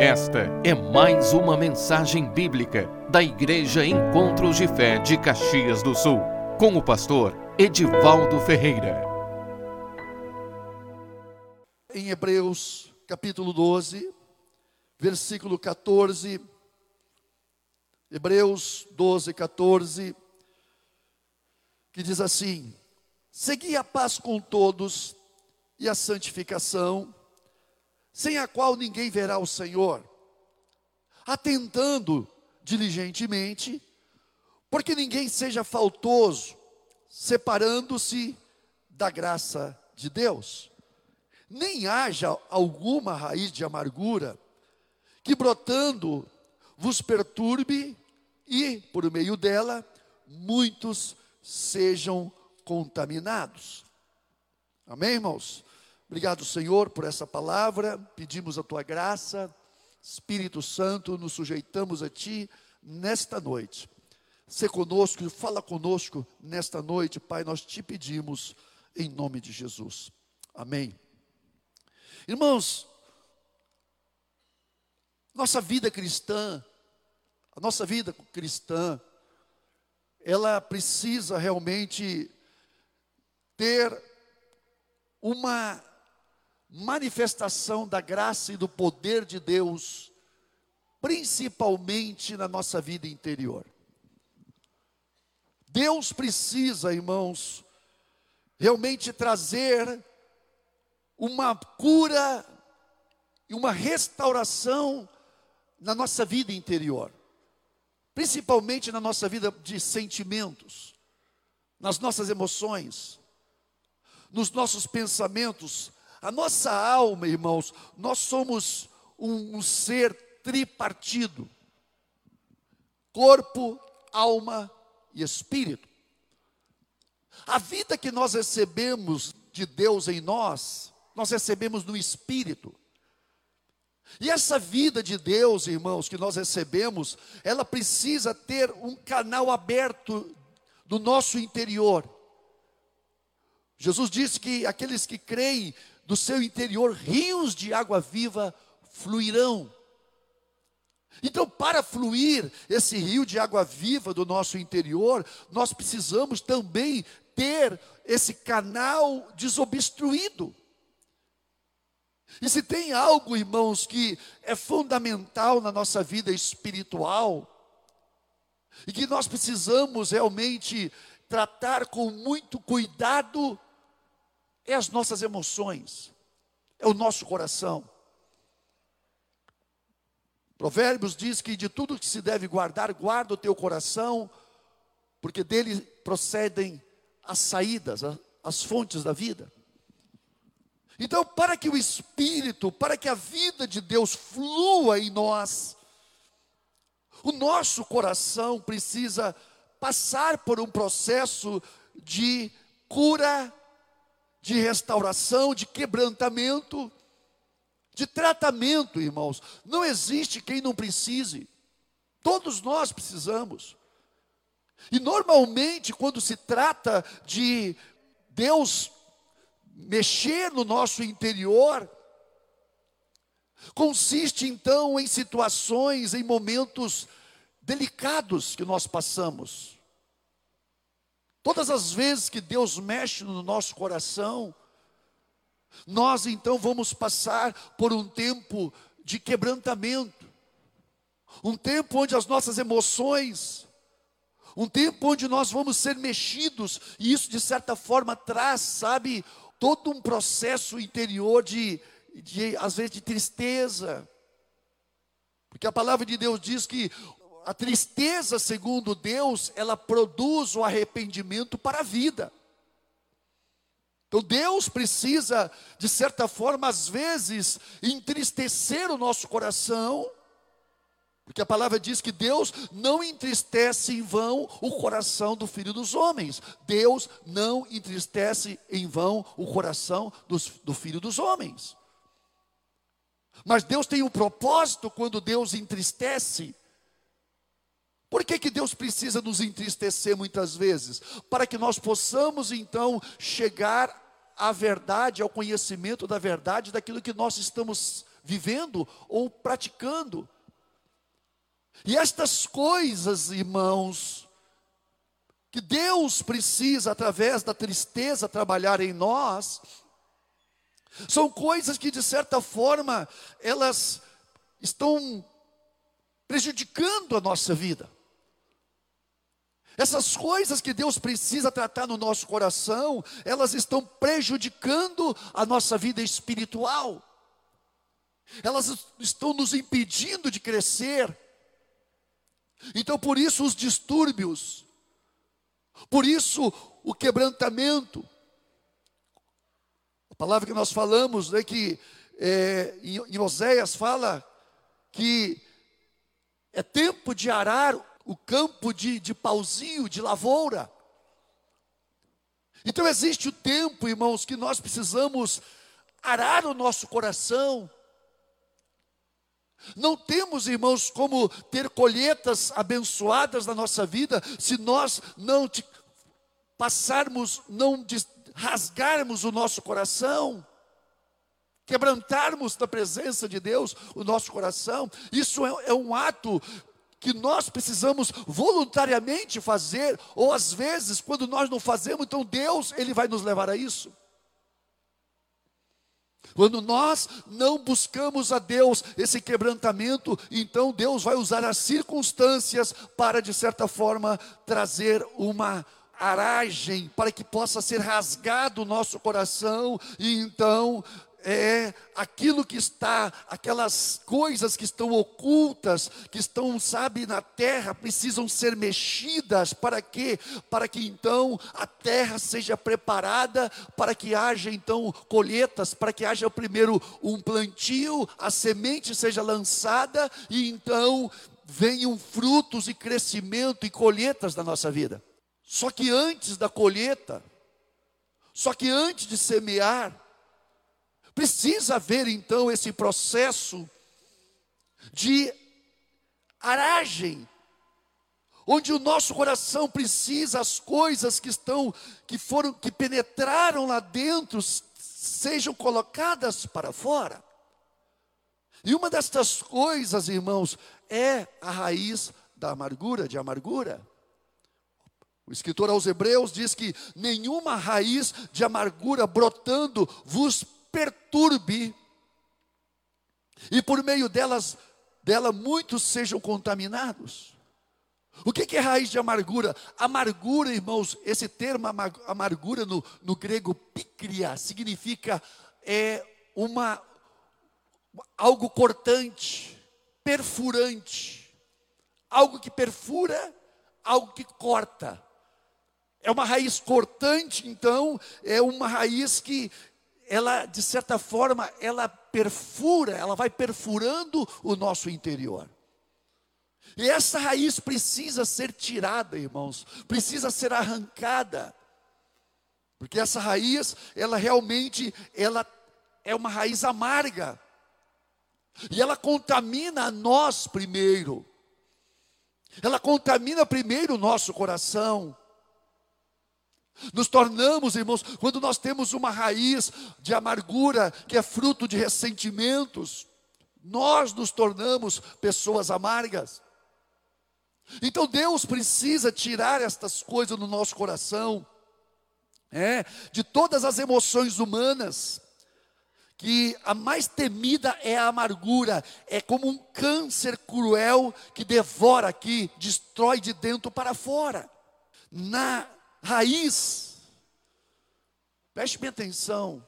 Esta é mais uma mensagem bíblica da Igreja Encontros de Fé de Caxias do Sul, com o pastor Edivaldo Ferreira. Em Hebreus, capítulo 12, versículo 14. Hebreus 12, 14, que diz assim: Segui a paz com todos e a santificação, sem a qual ninguém verá o Senhor, atentando diligentemente, porque ninguém seja faltoso, separando-se da graça de Deus, nem haja alguma raiz de amargura que brotando vos perturbe e, por meio dela, muitos sejam contaminados. Amém, irmãos? Obrigado, Senhor, por essa palavra. Pedimos a tua graça. Espírito Santo, nos sujeitamos a ti nesta noite. Se conosco, fala conosco nesta noite, Pai, nós te pedimos em nome de Jesus. Amém. Irmãos, nossa vida cristã, a nossa vida cristã, ela precisa realmente ter uma manifestação da graça e do poder de Deus, principalmente na nossa vida interior. Deus precisa, irmãos, realmente trazer uma cura e uma restauração na nossa vida interior, principalmente na nossa vida de sentimentos, nas nossas emoções, nos nossos pensamentos, a nossa alma, irmãos, nós somos um, um ser tripartido: corpo, alma e espírito. A vida que nós recebemos de Deus em nós, nós recebemos no espírito. E essa vida de Deus, irmãos, que nós recebemos, ela precisa ter um canal aberto do nosso interior. Jesus disse que aqueles que creem do seu interior rios de água viva fluirão. Então, para fluir esse rio de água viva do nosso interior, nós precisamos também ter esse canal desobstruído. E se tem algo, irmãos, que é fundamental na nossa vida espiritual, e que nós precisamos realmente tratar com muito cuidado, é as nossas emoções, é o nosso coração. Provérbios diz que de tudo que se deve guardar, guarda o teu coração, porque dele procedem as saídas, as fontes da vida. Então, para que o Espírito, para que a vida de Deus flua em nós, o nosso coração precisa passar por um processo de cura de restauração, de quebrantamento, de tratamento, irmãos. Não existe quem não precise. Todos nós precisamos. E normalmente, quando se trata de Deus mexer no nosso interior, consiste então em situações, em momentos delicados que nós passamos. Todas as vezes que Deus mexe no nosso coração, nós então vamos passar por um tempo de quebrantamento, um tempo onde as nossas emoções, um tempo onde nós vamos ser mexidos, e isso de certa forma traz, sabe, todo um processo interior de, de às vezes, de tristeza, porque a palavra de Deus diz que a tristeza, segundo Deus, ela produz o arrependimento para a vida. Então Deus precisa, de certa forma, às vezes, entristecer o nosso coração, porque a palavra diz que Deus não entristece em vão o coração do filho dos homens. Deus não entristece em vão o coração dos, do filho dos homens. Mas Deus tem um propósito quando Deus entristece por que, que Deus precisa nos entristecer muitas vezes? Para que nós possamos então chegar à verdade, ao conhecimento da verdade, daquilo que nós estamos vivendo ou praticando. E estas coisas, irmãos, que Deus precisa, através da tristeza, trabalhar em nós, são coisas que, de certa forma, elas estão prejudicando a nossa vida. Essas coisas que Deus precisa tratar no nosso coração, elas estão prejudicando a nossa vida espiritual. Elas estão nos impedindo de crescer. Então, por isso, os distúrbios, por isso, o quebrantamento. A palavra que nós falamos, né, que é, em, Oséias fala que é tempo de arar o campo de, de pauzinho, de lavoura. Então existe o tempo, irmãos, que nós precisamos arar o nosso coração. Não temos, irmãos, como ter colheitas abençoadas na nossa vida se nós não te, passarmos, não rasgarmos o nosso coração quebrantarmos da presença de Deus o nosso coração. Isso é, é um ato que nós precisamos voluntariamente fazer, ou às vezes, quando nós não fazemos, então Deus, Ele vai nos levar a isso. Quando nós não buscamos a Deus esse quebrantamento, então Deus vai usar as circunstâncias para, de certa forma, trazer uma aragem, para que possa ser rasgado o nosso coração, e então é aquilo que está, aquelas coisas que estão ocultas, que estão, sabe, na terra, precisam ser mexidas para quê? Para que então a terra seja preparada, para que haja então colheitas, para que haja primeiro um plantio, a semente seja lançada e então venham frutos e crescimento e colheitas na nossa vida. Só que antes da colheita, só que antes de semear, Precisa haver então esse processo de aragem, onde o nosso coração precisa as coisas que estão que foram que penetraram lá dentro sejam colocadas para fora. E uma destas coisas, irmãos, é a raiz da amargura, de amargura. O escritor aos Hebreus diz que nenhuma raiz de amargura brotando vos perturbe, e por meio delas, dela muitos sejam contaminados. O que é raiz de amargura? Amargura, irmãos, esse termo amargura no, no grego picria significa é uma algo cortante, perfurante, algo que perfura, algo que corta. É uma raiz cortante, então, é uma raiz que, ela, de certa forma, ela perfura, ela vai perfurando o nosso interior. E essa raiz precisa ser tirada, irmãos, precisa ser arrancada. Porque essa raiz, ela realmente, ela é uma raiz amarga. E ela contamina a nós primeiro. Ela contamina primeiro o nosso coração. Nos tornamos, irmãos, quando nós temos uma raiz de amargura, que é fruto de ressentimentos, nós nos tornamos pessoas amargas. Então Deus precisa tirar estas coisas no nosso coração, é, de todas as emoções humanas, que a mais temida é a amargura, é como um câncer cruel que devora aqui, destrói de dentro para fora. Na raiz. Preste bem atenção.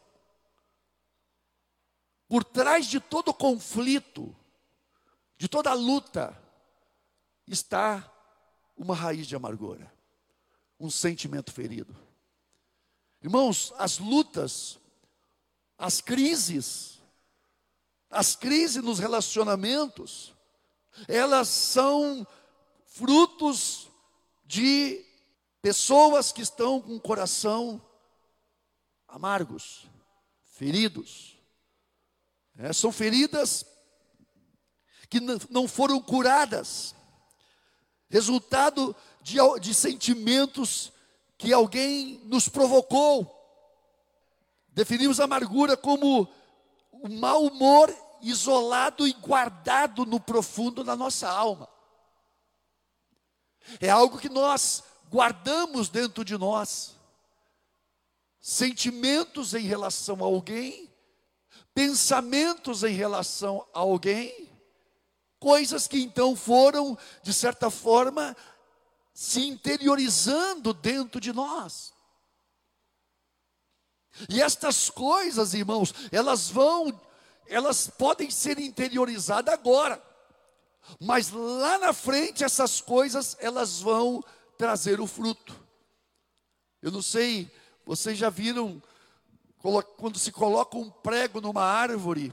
Por trás de todo conflito, de toda luta, está uma raiz de amargura, um sentimento ferido. Irmãos, as lutas, as crises, as crises nos relacionamentos, elas são frutos de Pessoas que estão com o coração amargos, feridos. É, são feridas que não foram curadas, resultado de, de sentimentos que alguém nos provocou. Definimos amargura como o mau humor isolado e guardado no profundo da nossa alma. É algo que nós guardamos dentro de nós. Sentimentos em relação a alguém, pensamentos em relação a alguém, coisas que então foram, de certa forma, se interiorizando dentro de nós. E estas coisas, irmãos, elas vão, elas podem ser interiorizadas agora. Mas lá na frente essas coisas elas vão trazer o fruto. Eu não sei, vocês já viram quando se coloca um prego numa árvore,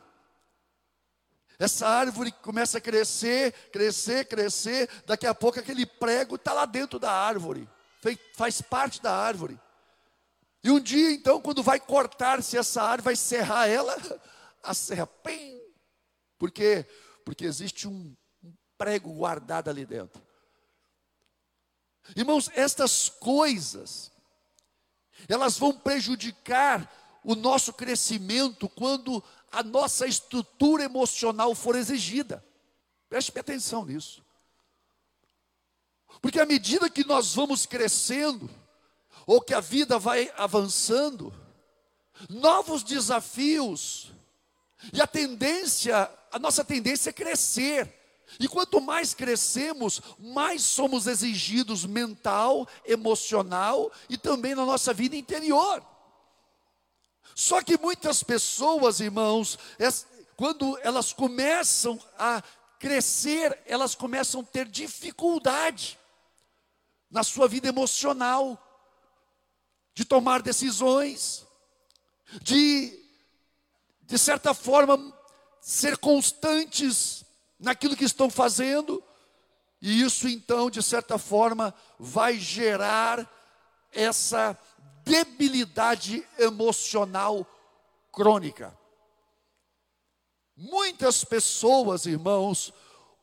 essa árvore começa a crescer, crescer, crescer, daqui a pouco aquele prego está lá dentro da árvore, faz parte da árvore. E um dia, então, quando vai cortar-se essa árvore, vai serrar ela, a serra, pim, por quê? Porque existe um, prego guardado ali dentro. Irmãos, estas coisas, elas vão prejudicar o nosso crescimento quando a nossa estrutura emocional for exigida. Preste atenção nisso. Porque à medida que nós vamos crescendo, ou que a vida vai avançando, novos desafios, e a tendência, a nossa tendência é crescer. E quanto mais crescemos, mais somos exigidos mental, emocional e também na nossa vida interior. Só que muitas pessoas, irmãos, quando elas começam a crescer, elas começam a ter dificuldade na sua vida emocional, de tomar decisões, de, de certa forma, ser constantes naquilo que estão fazendo, e isso então, de certa forma, vai gerar essa debilidade emocional crônica. Muitas pessoas, irmãos,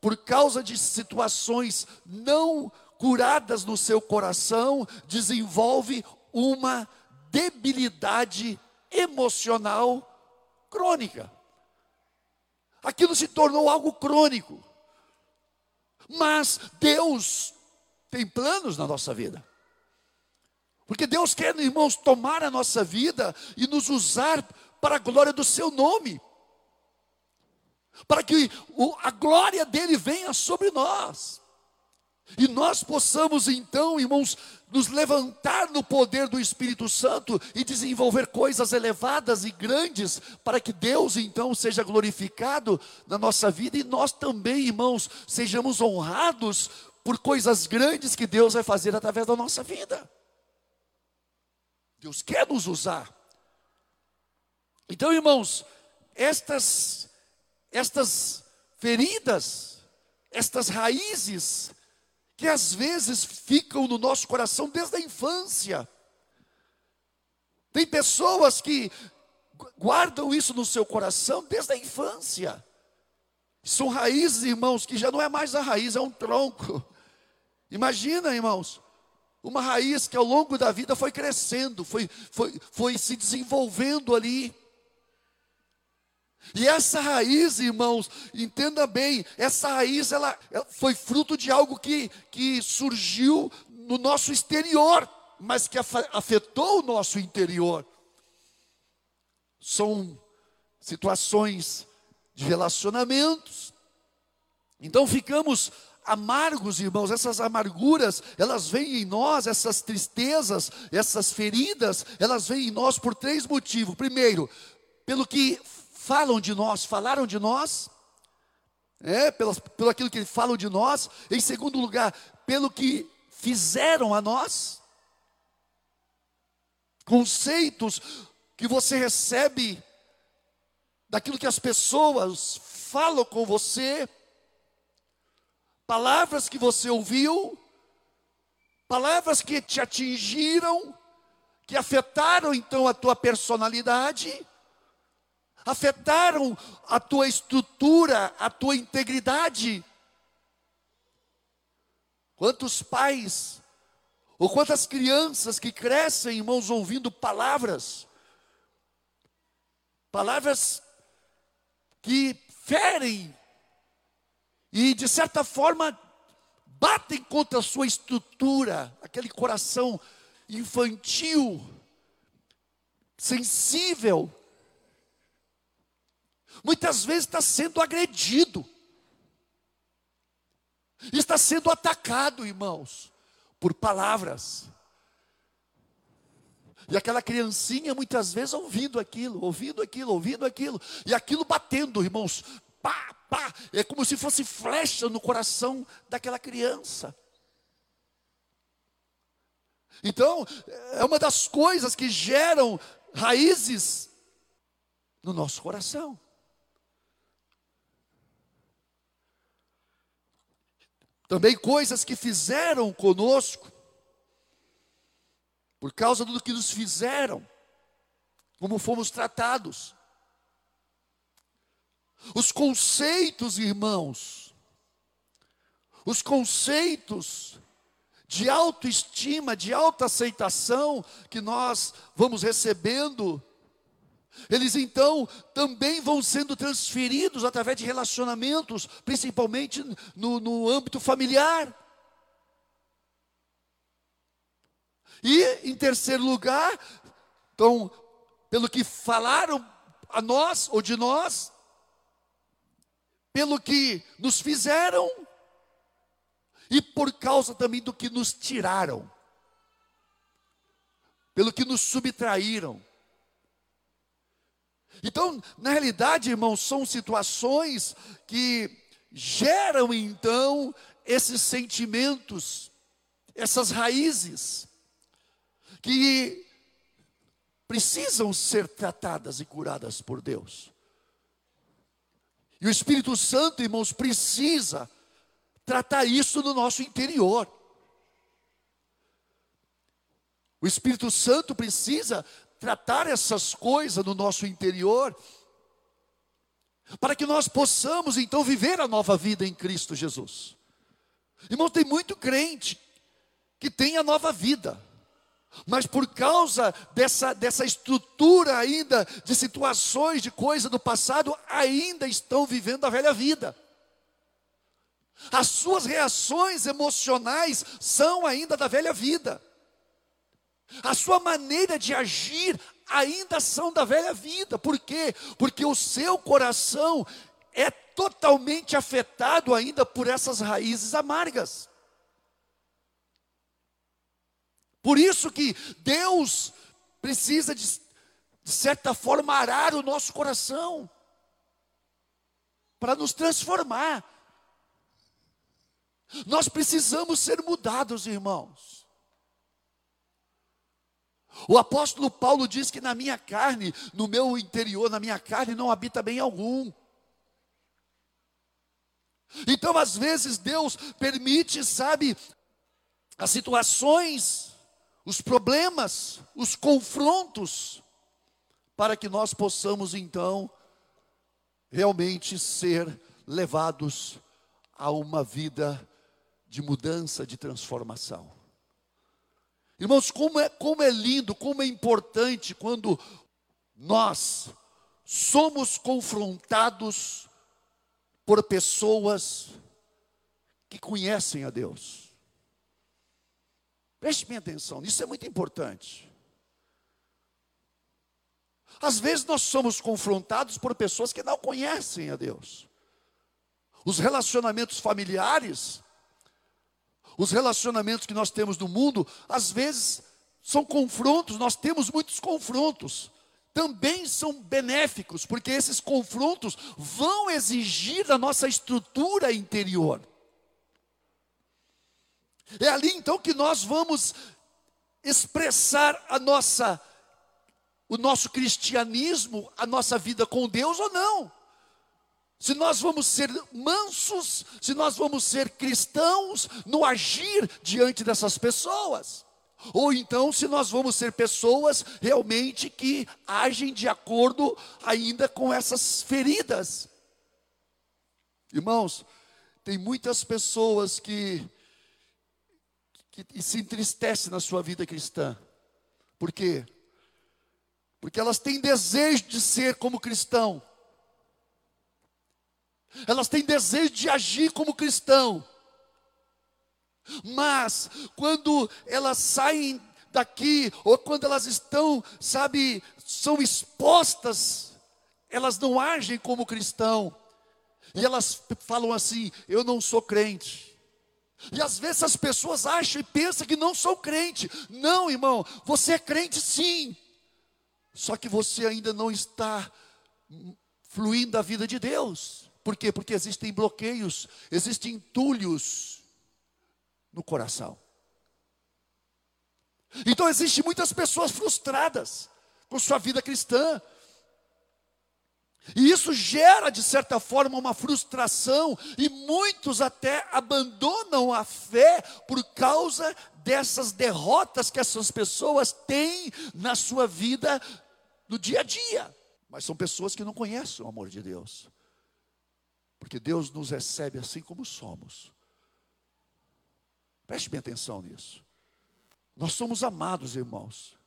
por causa de situações não curadas no seu coração, desenvolve uma debilidade emocional crônica. Aquilo se tornou algo crônico. Mas Deus tem planos na nossa vida. Porque Deus quer, irmãos, tomar a nossa vida e nos usar para a glória do seu nome. Para que a glória dele venha sobre nós. E nós possamos então, irmãos, nos levantar no poder do Espírito Santo e desenvolver coisas elevadas e grandes, para que Deus então seja glorificado na nossa vida e nós também, irmãos, sejamos honrados por coisas grandes que Deus vai fazer através da nossa vida. Deus quer nos usar. Então, irmãos, estas estas feridas, estas raízes que às vezes ficam no nosso coração desde a infância. Tem pessoas que guardam isso no seu coração desde a infância. São raízes, irmãos, que já não é mais a raiz, é um tronco. Imagina, irmãos, uma raiz que ao longo da vida foi crescendo, foi, foi, foi se desenvolvendo ali. E essa raiz, irmãos, entenda bem, essa raiz ela, ela foi fruto de algo que, que surgiu no nosso exterior, mas que afetou o nosso interior. São situações de relacionamentos. Então ficamos amargos, irmãos, essas amarguras, elas vêm em nós, essas tristezas, essas feridas, elas vêm em nós por três motivos. Primeiro, pelo que falam de nós, falaram de nós, é, pelo, pelo aquilo que falam de nós, em segundo lugar, pelo que fizeram a nós, conceitos que você recebe daquilo que as pessoas falam com você, palavras que você ouviu, palavras que te atingiram, que afetaram então a tua personalidade, afetaram a tua estrutura, a tua integridade. Quantos pais, ou quantas crianças que crescem, irmãos, ouvindo palavras, palavras que ferem e, de certa forma, batem contra a sua estrutura, aquele coração infantil, sensível. Muitas vezes está sendo agredido, está sendo atacado, irmãos, por palavras. E aquela criancinha muitas vezes ouvindo aquilo, ouvindo aquilo, ouvindo aquilo, e aquilo batendo, irmãos, pá, pá, é como se fosse flecha no coração daquela criança. Então, é uma das coisas que geram raízes no nosso coração. Também coisas que fizeram conosco, por causa do que nos fizeram, como fomos tratados. Os conceitos, irmãos, os conceitos de autoestima, de autoaceitação que nós vamos recebendo, eles então também vão sendo transferidos através de relacionamentos, principalmente no, no âmbito familiar. E, em terceiro lugar, então, pelo que falaram a nós ou de nós, pelo que nos fizeram e por causa também do que nos tiraram, pelo que nos subtraíram. Então, na realidade, irmãos, são situações que geram então esses sentimentos, essas raízes, que precisam ser tratadas e curadas por Deus. E o Espírito Santo, irmãos, precisa tratar isso no nosso interior. O Espírito Santo precisa tratar essas coisas no nosso interior, para que nós possamos então viver a nova vida em Cristo Jesus. Irmão, tem muito crente que tem a nova vida, mas por causa dessa, dessa estrutura ainda de situações, de coisa do passado, ainda estão vivendo a velha vida. As suas reações emocionais são ainda da velha vida. A sua maneira de agir ainda são da velha vida. Por quê? Porque o seu coração é totalmente afetado ainda por essas raízes amargas. Por isso que Deus precisa de, de certa forma arar o nosso coração para nos transformar. Nós precisamos ser mudados, irmãos. O apóstolo Paulo diz que na minha carne, no meu interior, na minha carne, não habita bem algum. Então, às vezes, Deus permite, sabe, as situações, os problemas, os confrontos, para que nós possamos, então, realmente ser levados a uma vida de mudança, de transformação. Irmãos, como é, como é lindo, como é importante quando nós somos confrontados por pessoas que conhecem a Deus. Preste minha atenção, isso é muito importante. Às vezes nós somos confrontados por pessoas que não conhecem a Deus. Os relacionamentos familiares os relacionamentos que nós temos no mundo, às vezes, são confrontos, nós temos muitos confrontos. Também são benéficos, porque esses confrontos vão exigir da nossa estrutura interior. É ali então que nós vamos expressar a nossa o nosso cristianismo, a nossa vida com Deus ou não se nós vamos ser mansos, se nós vamos ser cristãos no agir diante dessas pessoas. Ou então, se nós vamos ser pessoas realmente que agem de acordo ainda com essas feridas. Irmãos, tem muitas pessoas que, que se entristecem na sua vida cristã. Por quê? Porque elas têm desejo de ser como cristão, elas têm desejo de agir como cristão. Mas, quando elas saem daqui, ou quando elas estão, sabe, são expostas, elas não agem como cristão. E elas falam assim: eu não sou crente. E às vezes as pessoas acham e pensam que não sou crente. Não, irmão, você é crente sim. Só que você ainda não está fluindo a vida de Deus. Por quê? Porque existem bloqueios, existem entulhos no coração. Então existem muitas pessoas frustradas com sua vida cristã. E isso gera, de certa forma, uma frustração, e muitos até abandonam a fé por causa dessas derrotas que essas pessoas têm na sua vida no dia a dia. Mas são pessoas que não conhecem o amor de Deus, porque Deus nos recebe assim como somos. Preste bem atenção nisso. Nós somos amados, irmãos.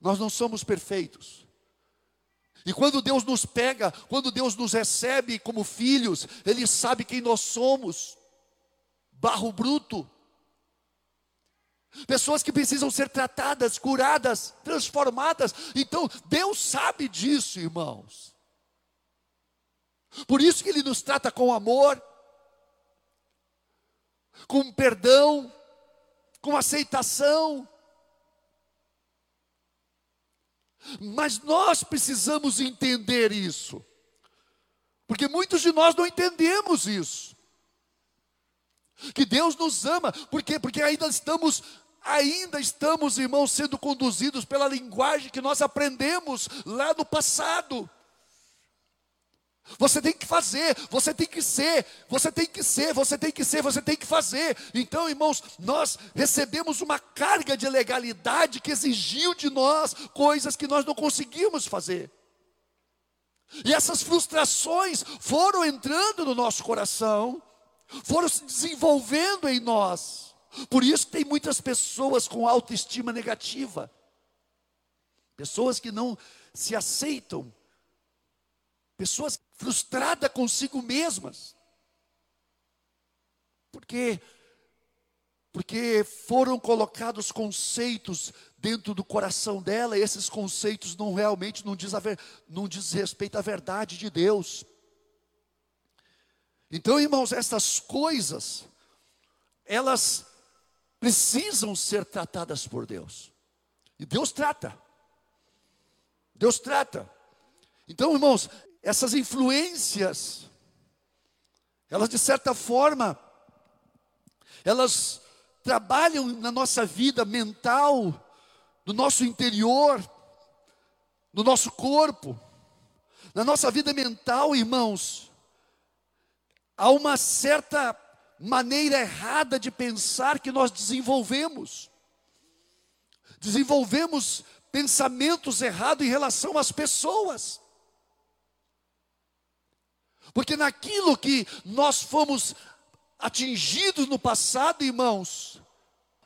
Nós não somos perfeitos. E quando Deus nos pega, quando Deus nos recebe como filhos, Ele sabe quem nós somos. Barro bruto. Pessoas que precisam ser tratadas, curadas, transformadas. Então, Deus sabe disso, irmãos. Por isso que Ele nos trata com amor, com perdão, com aceitação. Mas nós precisamos entender isso, porque muitos de nós não entendemos isso. Que Deus nos ama, por quê? Porque ainda estamos, ainda estamos, irmãos, sendo conduzidos pela linguagem que nós aprendemos lá no passado. Você tem que fazer, você tem que ser, você tem que ser, você tem que ser, você tem que fazer. Então, irmãos, nós recebemos uma carga de legalidade que exigiu de nós coisas que nós não conseguimos fazer. E essas frustrações foram entrando no nosso coração, foram se desenvolvendo em nós. Por isso tem muitas pessoas com autoestima negativa. Pessoas que não se aceitam pessoas frustradas consigo mesmas. Porque porque foram colocados conceitos dentro do coração dela, e esses conceitos não realmente não diz, ver, não diz respeito à verdade de Deus. Então, irmãos, essas coisas, elas precisam ser tratadas por Deus. E Deus trata. Deus trata. Então, irmãos, essas influências, elas de certa forma, elas trabalham na nossa vida mental, no nosso interior, no nosso corpo, na nossa vida mental, irmãos. Há uma certa maneira errada de pensar que nós desenvolvemos. Desenvolvemos pensamentos errados em relação às pessoas. Porque naquilo que nós fomos atingidos no passado, irmãos,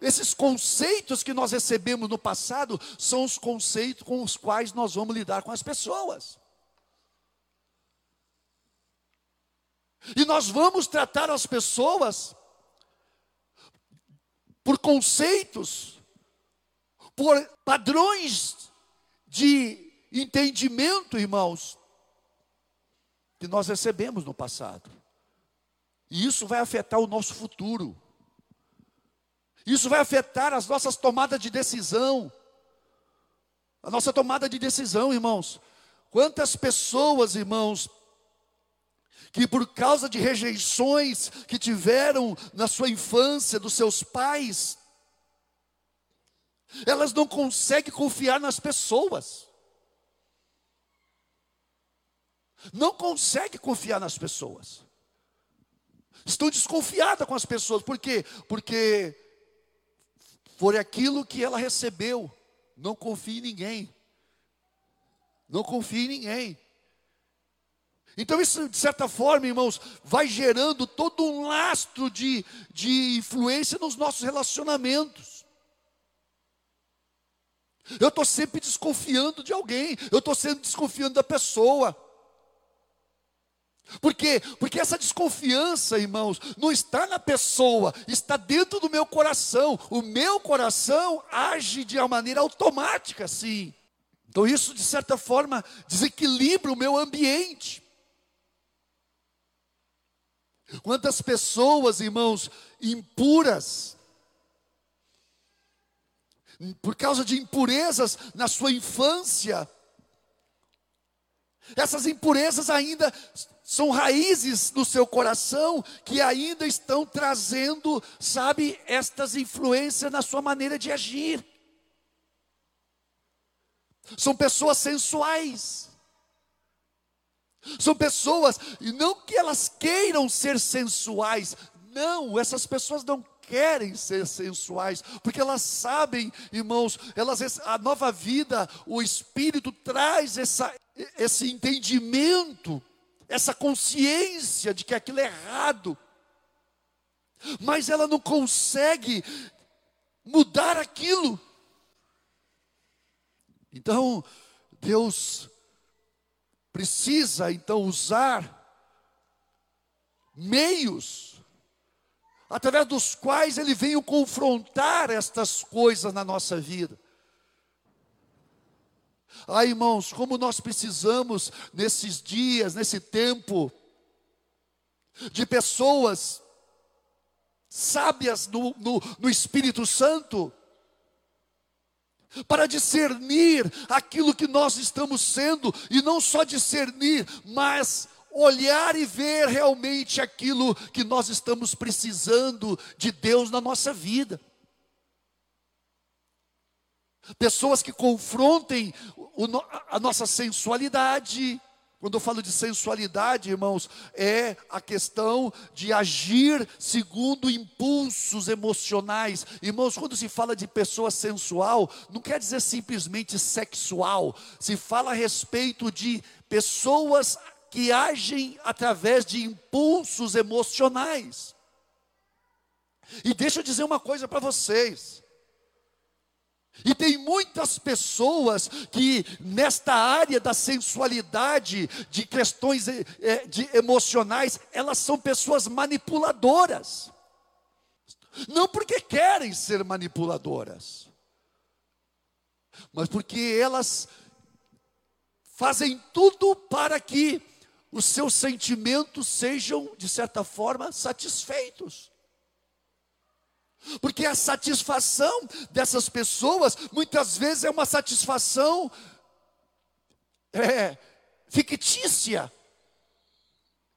esses conceitos que nós recebemos no passado são os conceitos com os quais nós vamos lidar com as pessoas. E nós vamos tratar as pessoas por conceitos, por padrões de entendimento, irmãos, que nós recebemos no passado. E isso vai afetar o nosso futuro. Isso vai afetar as nossas tomadas de decisão. A nossa tomada de decisão, irmãos. Quantas pessoas, irmãos, que por causa de rejeições que tiveram na sua infância dos seus pais, elas não conseguem confiar nas pessoas. Não consegue confiar nas pessoas. Estão desconfiadas com as pessoas. Por quê? Porque foi aquilo que ela recebeu. Não confie em ninguém. Não confie em ninguém. Então, isso, de certa forma, irmãos, vai gerando todo um lastro de, de influência nos nossos relacionamentos. Eu estou sempre desconfiando de alguém, eu estou sempre desconfiando da pessoa. Por quê? Porque essa desconfiança, irmãos, não está na pessoa, está dentro do meu coração. O meu coração age de uma maneira automática, assim. Então, isso, de certa forma, desequilibra o meu ambiente. Quantas pessoas, irmãos, impuras, por causa de impurezas na sua infância, essas impurezas ainda são raízes no seu coração que ainda estão trazendo, sabe, estas influências na sua maneira de agir. São pessoas sensuais. São pessoas, e não que elas queiram ser sensuais, não, essas pessoas não querem ser sensuais, porque elas sabem, irmãos, elas a nova vida, o espírito traz essa, esse entendimento, essa consciência de que aquilo é errado. Mas ela não consegue mudar aquilo. Então, Deus precisa então usar meios através dos quais ele veio confrontar estas coisas na nossa vida. Ah, irmãos, como nós precisamos nesses dias, nesse tempo, de pessoas sábias no, no, no Espírito Santo, para discernir aquilo que nós estamos sendo, e não só discernir, mas olhar e ver realmente aquilo que nós estamos precisando de Deus na nossa vida. Pessoas que confrontem a nossa sensualidade, quando eu falo de sensualidade, irmãos, é a questão de agir segundo impulsos emocionais. Irmãos, quando se fala de pessoa sensual, não quer dizer simplesmente sexual. Se fala a respeito de pessoas que agem através de impulsos emocionais. E deixa eu dizer uma coisa para vocês. E tem muitas pessoas que, nesta área da sensualidade, de questões é, de emocionais, elas são pessoas manipuladoras. Não porque querem ser manipuladoras, mas porque elas fazem tudo para que os seus sentimentos sejam, de certa forma, satisfeitos. Porque a satisfação dessas pessoas, muitas vezes, é uma satisfação é, fictícia,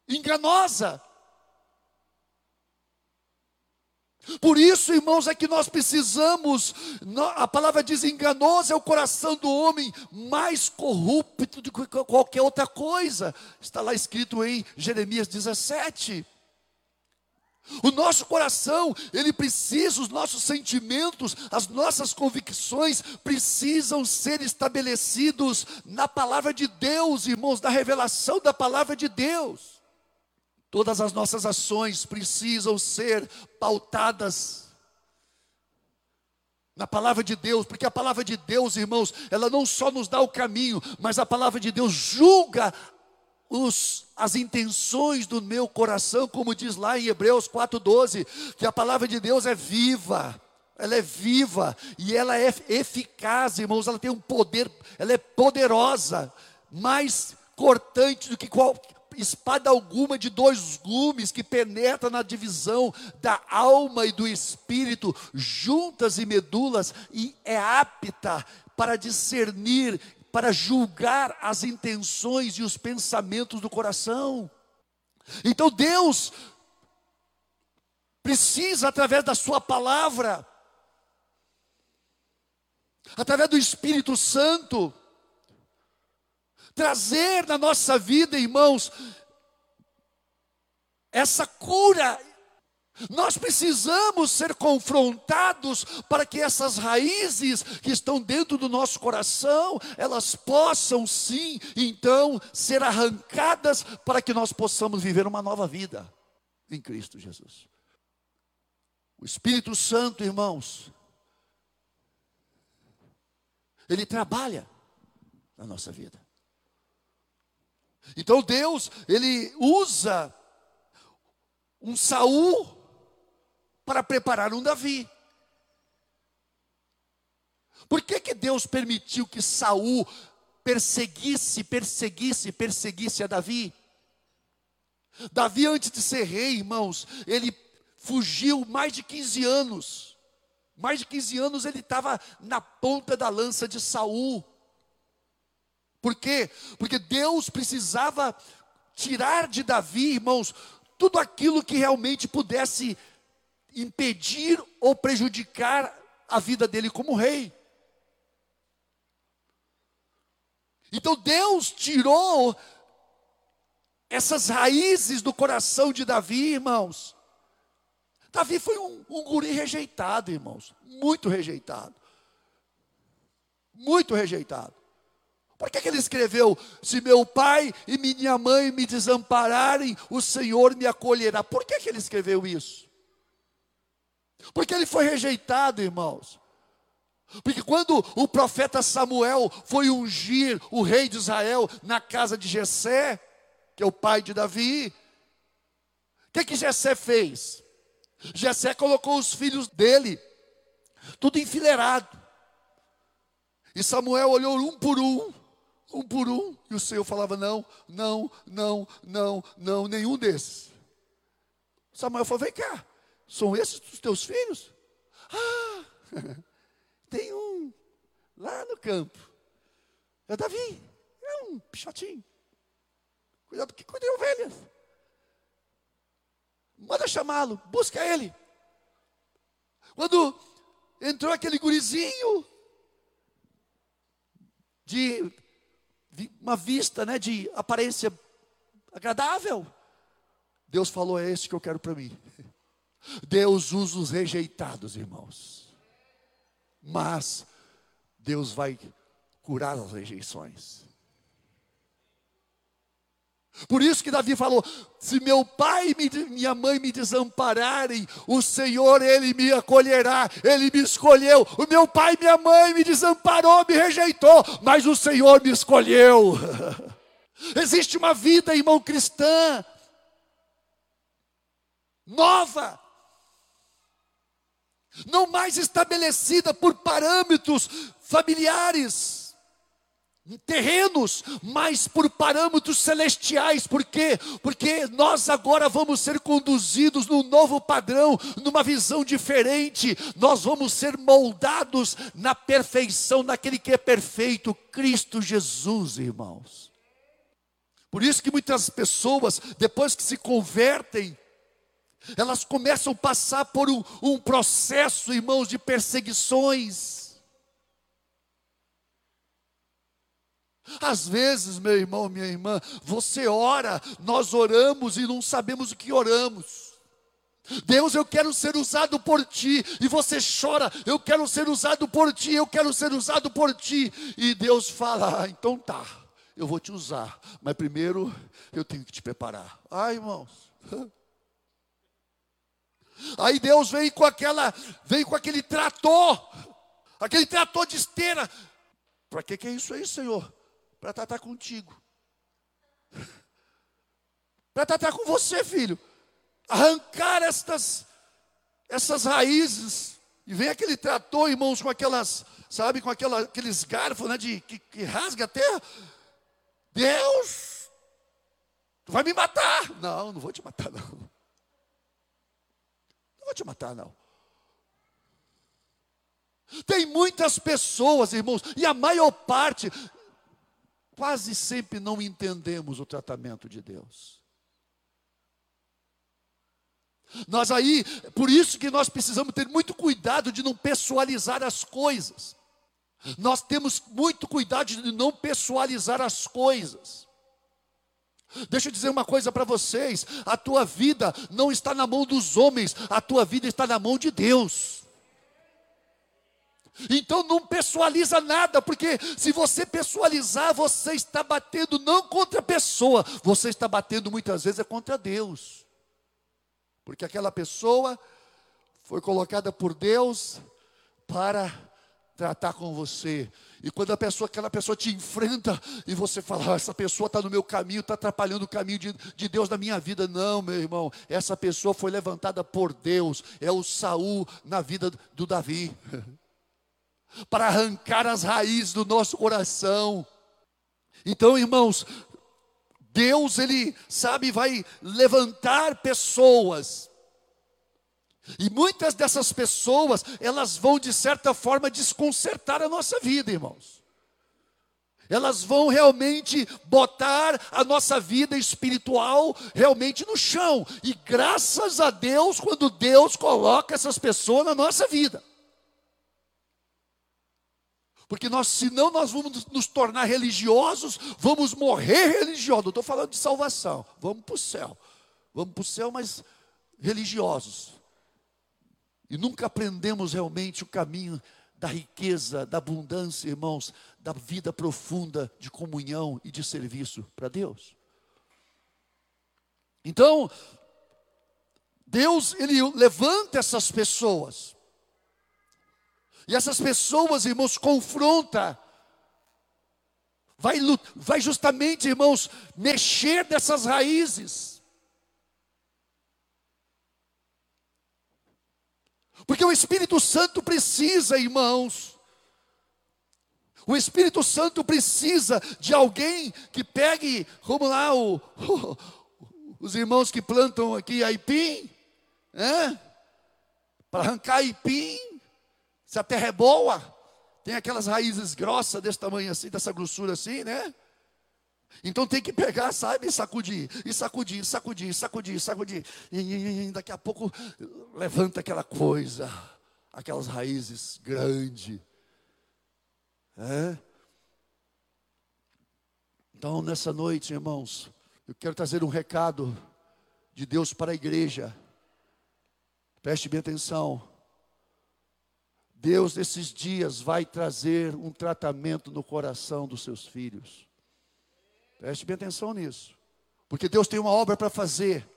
enganosa. Por isso, irmãos, é que nós precisamos, a palavra diz: enganoso é o coração do homem, mais corrupto do que qualquer outra coisa. Está lá escrito em Jeremias 17. O nosso coração, ele precisa, os nossos sentimentos, as nossas convicções precisam ser estabelecidos na palavra de Deus, irmãos, na revelação da palavra de Deus. Todas as nossas ações precisam ser pautadas na palavra de Deus, porque a palavra de Deus, irmãos, ela não só nos dá o caminho, mas a palavra de Deus julga os, as intenções do meu coração, como diz lá em Hebreus 4,12, que a palavra de Deus é viva, ela é viva e ela é eficaz, irmãos, ela tem um poder, ela é poderosa, mais cortante do que qual espada alguma de dois gumes que penetra na divisão da alma e do espírito, juntas e medulas, e é apta para discernir para julgar as intenções e os pensamentos do coração. Então Deus precisa, através da Sua palavra, através do Espírito Santo, trazer na nossa vida, irmãos, essa cura nós precisamos ser confrontados para que essas raízes que estão dentro do nosso coração, elas possam sim, então, ser arrancadas para que nós possamos viver uma nova vida em Cristo Jesus. O Espírito Santo, irmãos, ele trabalha na nossa vida. Então Deus, ele usa um Saul para preparar um Davi. Por que, que Deus permitiu que Saul perseguisse, perseguisse, perseguisse a Davi? Davi, antes de ser rei, irmãos, ele fugiu mais de 15 anos. Mais de 15 anos ele estava na ponta da lança de Saul. Por quê? Porque Deus precisava tirar de Davi, irmãos, tudo aquilo que realmente pudesse impedir ou prejudicar a vida dele como rei. Então Deus tirou essas raízes do coração de Davi, irmãos. Davi foi um, um guri rejeitado, irmãos, muito rejeitado. Muito rejeitado. Por que, que ele escreveu: Se meu pai e minha mãe me desampararem, o Senhor me acolherá? Por que, que ele escreveu isso? Porque ele foi rejeitado, irmãos. Porque quando o profeta Samuel foi ungir o rei de Israel na casa de Jessé, que é o pai de Davi, o que que Jessé fez? Jessé colocou os filhos dele, tudo enfileirado. E Samuel olhou um por um, um por um, e o Senhor falava: não, não, não, não, não, nenhum desses. Samuel falou: vem cá, são esses os teus filhos? Ah, tem um lá no campo. É Davi, é um pichotinho. Cuidado que cuida de ovelhas. Manda chamá-lo, busca ele. Quando entrou aquele gurizinho de uma vista, né, de aparência agradável. Deus falou: é esse que eu quero para mim. Deus usa os rejeitados, irmãos. Mas Deus vai curar as rejeições. Por isso que Davi falou: se meu pai e minha mãe me desampararem, o Senhor, Ele me acolherá, Ele me escolheu. O meu pai e minha mãe me desamparou, me rejeitou, mas o Senhor me escolheu. Existe uma vida, irmão cristã, nova, não mais estabelecida por parâmetros familiares terrenos, mas por parâmetros celestiais. Por quê? Porque nós agora vamos ser conduzidos num novo padrão, numa visão diferente. Nós vamos ser moldados na perfeição daquele que é perfeito, Cristo Jesus, irmãos. Por isso que muitas pessoas, depois que se convertem, elas começam a passar por um, um processo, irmãos, de perseguições Às vezes, meu irmão, minha irmã, você ora, nós oramos e não sabemos o que oramos. Deus, eu quero ser usado por ti, e você chora, eu quero ser usado por ti, eu quero ser usado por ti, e Deus fala, ah, então tá, eu vou te usar, mas primeiro eu tenho que te preparar. Ai, irmãos. Aí Deus vem com aquela, vem com aquele trator, aquele trator de esteira. Para que, que é isso aí, Senhor? para tratar contigo. para tratar com você, filho. Arrancar estas, essas raízes. E vem aquele trator, irmãos, com aquelas, sabe, com aquela, aqueles garfos, né, de, que, que rasga a terra. Deus, tu vai me matar. Não, não vou te matar, não. Vou te matar, não. Tem muitas pessoas, irmãos, e a maior parte, quase sempre não entendemos o tratamento de Deus. Nós aí, por isso que nós precisamos ter muito cuidado de não pessoalizar as coisas. Nós temos muito cuidado de não pessoalizar as coisas. Deixa eu dizer uma coisa para vocês: a tua vida não está na mão dos homens, a tua vida está na mão de Deus. Então não pessoaliza nada, porque se você pessoalizar, você está batendo não contra a pessoa, você está batendo muitas vezes é contra Deus. Porque aquela pessoa foi colocada por Deus para tratar com você. E quando a pessoa, aquela pessoa te enfrenta e você fala, ah, essa pessoa está no meu caminho, está atrapalhando o caminho de, de, Deus na minha vida. Não, meu irmão, essa pessoa foi levantada por Deus, é o Saul na vida do Davi. Para arrancar as raízes do nosso coração. Então, irmãos, Deus, Ele, sabe, vai levantar pessoas e muitas dessas pessoas, elas vão de certa forma desconcertar a nossa vida, irmãos. Elas vão realmente botar a nossa vida espiritual realmente no chão. E graças a Deus, quando Deus coloca essas pessoas na nossa vida. Porque nós, senão nós vamos nos tornar religiosos, vamos morrer religiosos. Não estou falando de salvação. Vamos para o céu. Vamos para o céu, mas religiosos. E nunca aprendemos realmente o caminho da riqueza, da abundância, irmãos, da vida profunda de comunhão e de serviço para Deus. Então, Deus, Ele levanta essas pessoas. E essas pessoas, irmãos, confronta. Vai, vai justamente, irmãos, mexer dessas raízes. Porque o Espírito Santo precisa, irmãos. O Espírito Santo precisa de alguém que pegue, vamos lá, o, o, os irmãos que plantam aqui aipim, né? para arrancar aipim, se a terra é boa, tem aquelas raízes grossas desse tamanho assim, dessa grossura assim, né? Então tem que pegar, sabe, e sacudir, e sacudir, sacudir, sacudir, sacudir. E, daqui a pouco levanta aquela coisa, aquelas raízes grandes. É? Então, nessa noite, irmãos, eu quero trazer um recado de Deus para a igreja. Preste bem atenção. Deus, nesses dias, vai trazer um tratamento no coração dos seus filhos. Preste bem atenção nisso. Porque Deus tem uma obra para fazer.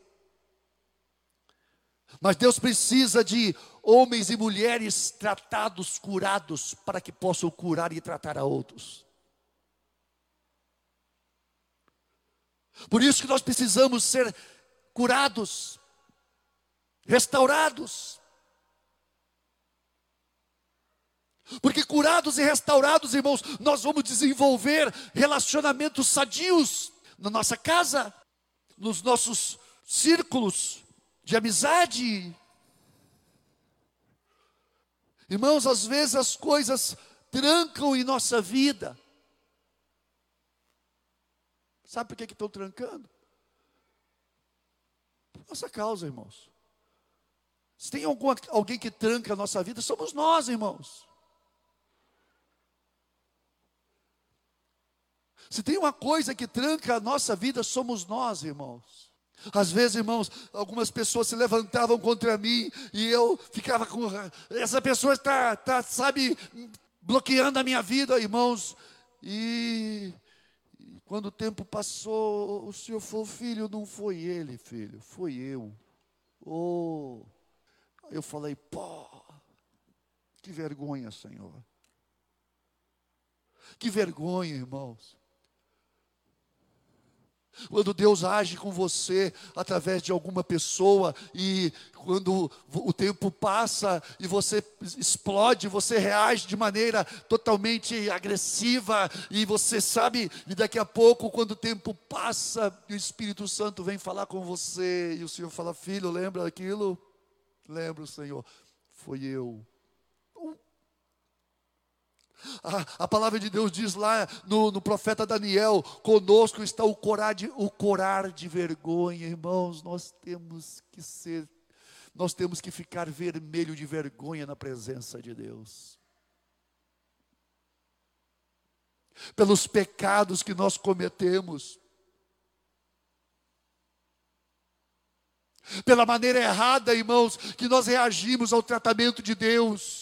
Mas Deus precisa de homens e mulheres tratados, curados, para que possam curar e tratar a outros. Por isso que nós precisamos ser curados, restaurados. Porque curados e restaurados, irmãos, nós vamos desenvolver relacionamentos sadios na nossa casa, nos nossos círculos de amizade. Irmãos, às vezes as coisas trancam em nossa vida. Sabe por que, que estão trancando? Por nossa causa, irmãos. Se tem algum, alguém que tranca a nossa vida, somos nós, irmãos. Se tem uma coisa que tranca a nossa vida, somos nós, irmãos. Às vezes, irmãos, algumas pessoas se levantavam contra mim e eu ficava com. Essa pessoa está, está sabe, bloqueando a minha vida, irmãos. E, e quando o tempo passou, o Senhor falou: Filho, não foi ele, filho, foi eu. Oh. Eu falei: Pô, que vergonha, Senhor. Que vergonha, irmãos. Quando Deus age com você através de alguma pessoa e quando o tempo passa e você explode, você reage de maneira totalmente agressiva e você sabe, e daqui a pouco, quando o tempo passa, o Espírito Santo vem falar com você e o Senhor fala: Filho, lembra aquilo? Lembro, Senhor, foi eu. A, a, palavra de Deus diz lá no, no, profeta Daniel: conosco está o corar, de, o corar de vergonha, irmãos. Nós temos que ser, nós temos que ficar vermelho de vergonha na presença de Deus. Pelos pecados que nós cometemos, pela maneira errada, irmãos, que nós reagimos ao tratamento de Deus.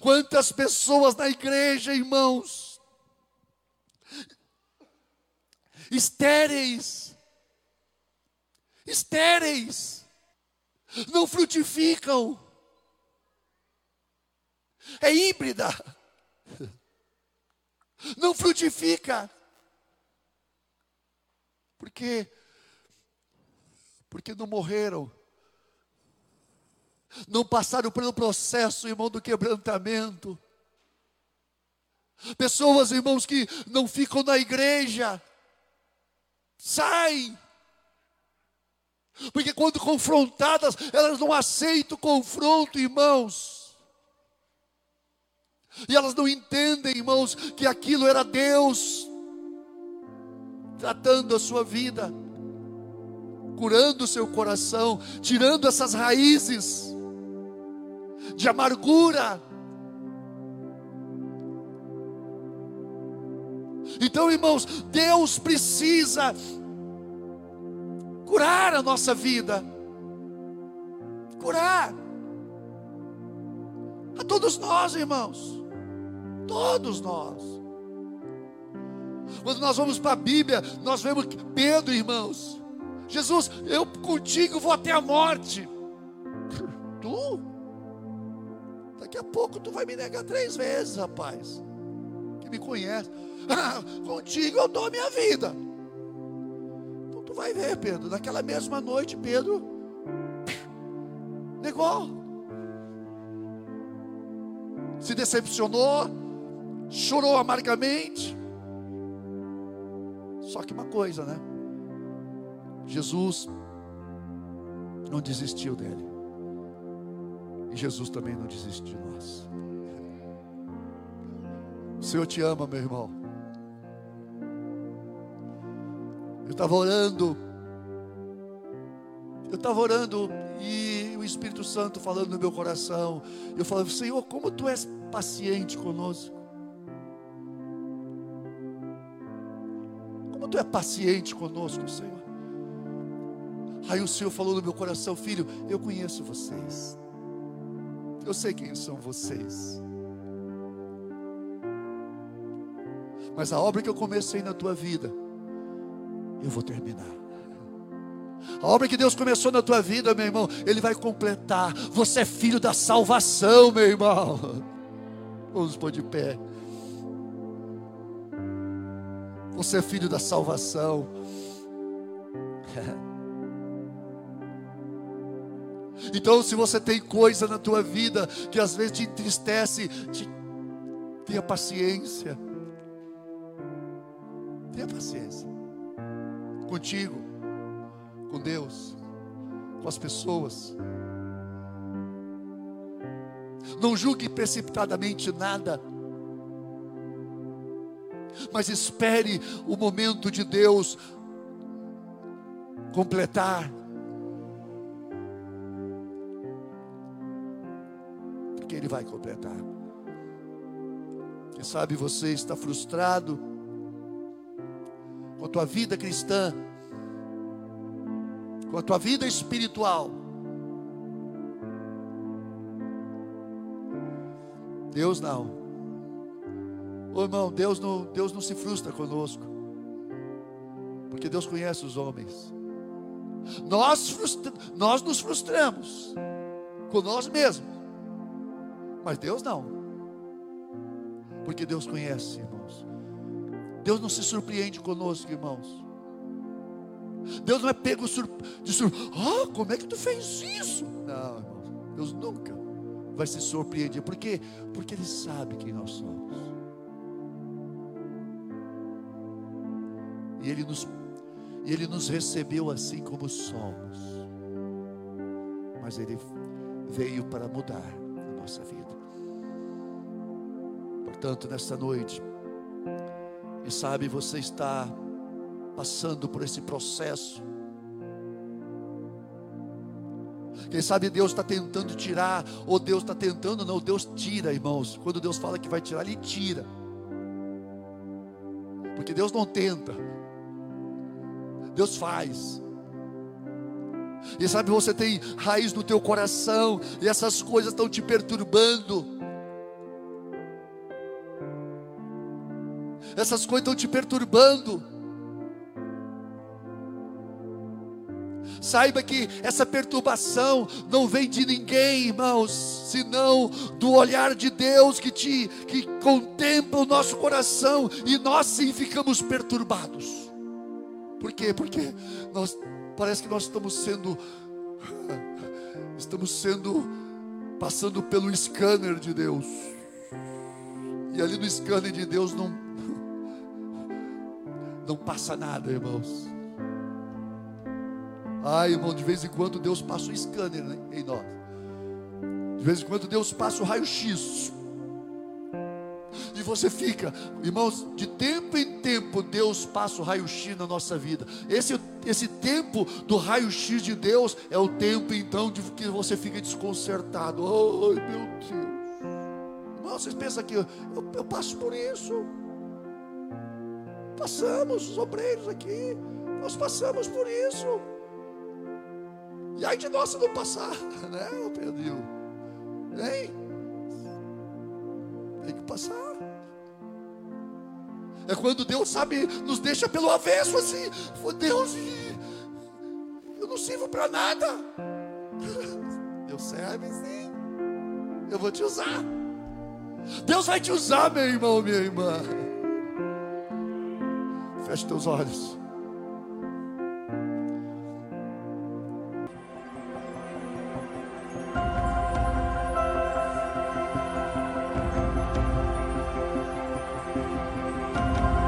Quantas pessoas na igreja, irmãos, estéreis, estéreis, não frutificam, é híbrida, não frutifica. Por quê? Porque não morreram, não passaram pelo processo, irmão, do quebrantamento. Pessoas, irmãos, que não ficam na igreja, saem. Porque quando confrontadas, elas não aceitam o confronto, irmãos. E elas não entendem, irmãos, que aquilo era Deus tratando a sua vida, curando o seu coração, tirando essas raízes de amargura. Então, irmãos, Deus precisa curar a nossa vida. Curar. A todos nós, irmãos. Todos nós. Quando nós vamos para a Bíblia, nós vemos Pedro, irmãos. Jesus, eu contigo vou até a morte. Tu? A pouco tu vai me negar três vezes, rapaz. Que me conhece. Ah, contigo eu dou a minha vida. Tu vai ver, Pedro, naquela mesma noite, Pedro negou. Se decepcionou, chorou amargamente. Só que uma coisa, né? Jesus não desistiu dele. E Jesus também não desiste de nós. O Senhor te ama, meu irmão. Eu estava orando. Eu estava orando e o Espírito Santo falando no meu coração. Eu falava, Senhor, como tu és paciente conosco. Como tu é paciente conosco, Senhor. Aí o Senhor falou no meu coração, filho, eu conheço vocês. Eu sei quem são vocês. Mas a obra que eu comecei na tua vida, eu vou terminar. A obra que Deus começou na tua vida, meu irmão, Ele vai completar. Você é filho da salvação, meu irmão. Vamos pôr de pé. Você é filho da salvação. Então, se você tem coisa na tua vida que às vezes te entristece, te... tenha paciência. Tenha paciência contigo, com Deus, com as pessoas. Não julgue precipitadamente nada, mas espere o momento de Deus completar. Vai completar. Quem sabe você está frustrado, com a tua vida cristã, com a tua vida espiritual. Deus não. Ô irmão, Deus não, Deus não se frustra conosco. Porque Deus conhece os homens. Nós, frustra, nós nos frustramos com nós mesmos. Mas Deus não. Porque Deus conhece, irmãos. Deus não se surpreende conosco, irmãos. Deus não é pego de surpresa. Ah, como é que tu fez isso? Não, irmãos. Deus nunca vai se surpreender. Por quê? Porque Ele sabe quem nós somos. E Ele nos, e Ele nos recebeu assim como somos. Mas Ele veio para mudar nossa vida. Portanto, nesta noite, e sabe, você está passando por esse processo. Quem sabe Deus está tentando tirar, ou Deus está tentando, não, Deus tira, irmãos. Quando Deus fala que vai tirar, Ele tira. Porque Deus não tenta, Deus faz. E sabe, você tem raiz no teu coração, e essas coisas estão te perturbando. essas coisas estão te perturbando. Saiba que essa perturbação não vem de ninguém, irmãos, senão do olhar de Deus que te que contempla o nosso coração e nós sim ficamos perturbados. Por quê? Porque nós parece que nós estamos sendo estamos sendo passando pelo scanner de Deus. E ali no scanner de Deus não não passa nada, irmãos. Ai, irmão, de vez em quando Deus passa o scanner né, em nós. De vez em quando Deus passa o raio-x. E você fica, irmãos, de tempo em tempo Deus passa o raio-x na nossa vida. Esse, esse tempo do raio-x de Deus é o tempo então de que você fica desconcertado. Ai, meu Deus. Irmão, vocês pensam que eu, eu, eu passo por isso. Passamos, os obreiros aqui, nós passamos por isso. E aí de nós não passar, né, Pedro? Hein? Tem que passar. É quando Deus, sabe, nos deixa pelo avesso assim. Deus, eu não sirvo para nada. Deus serve sim. Eu vou te usar. Deus vai te usar, meu irmão, minha irmã. Feche teus olhos.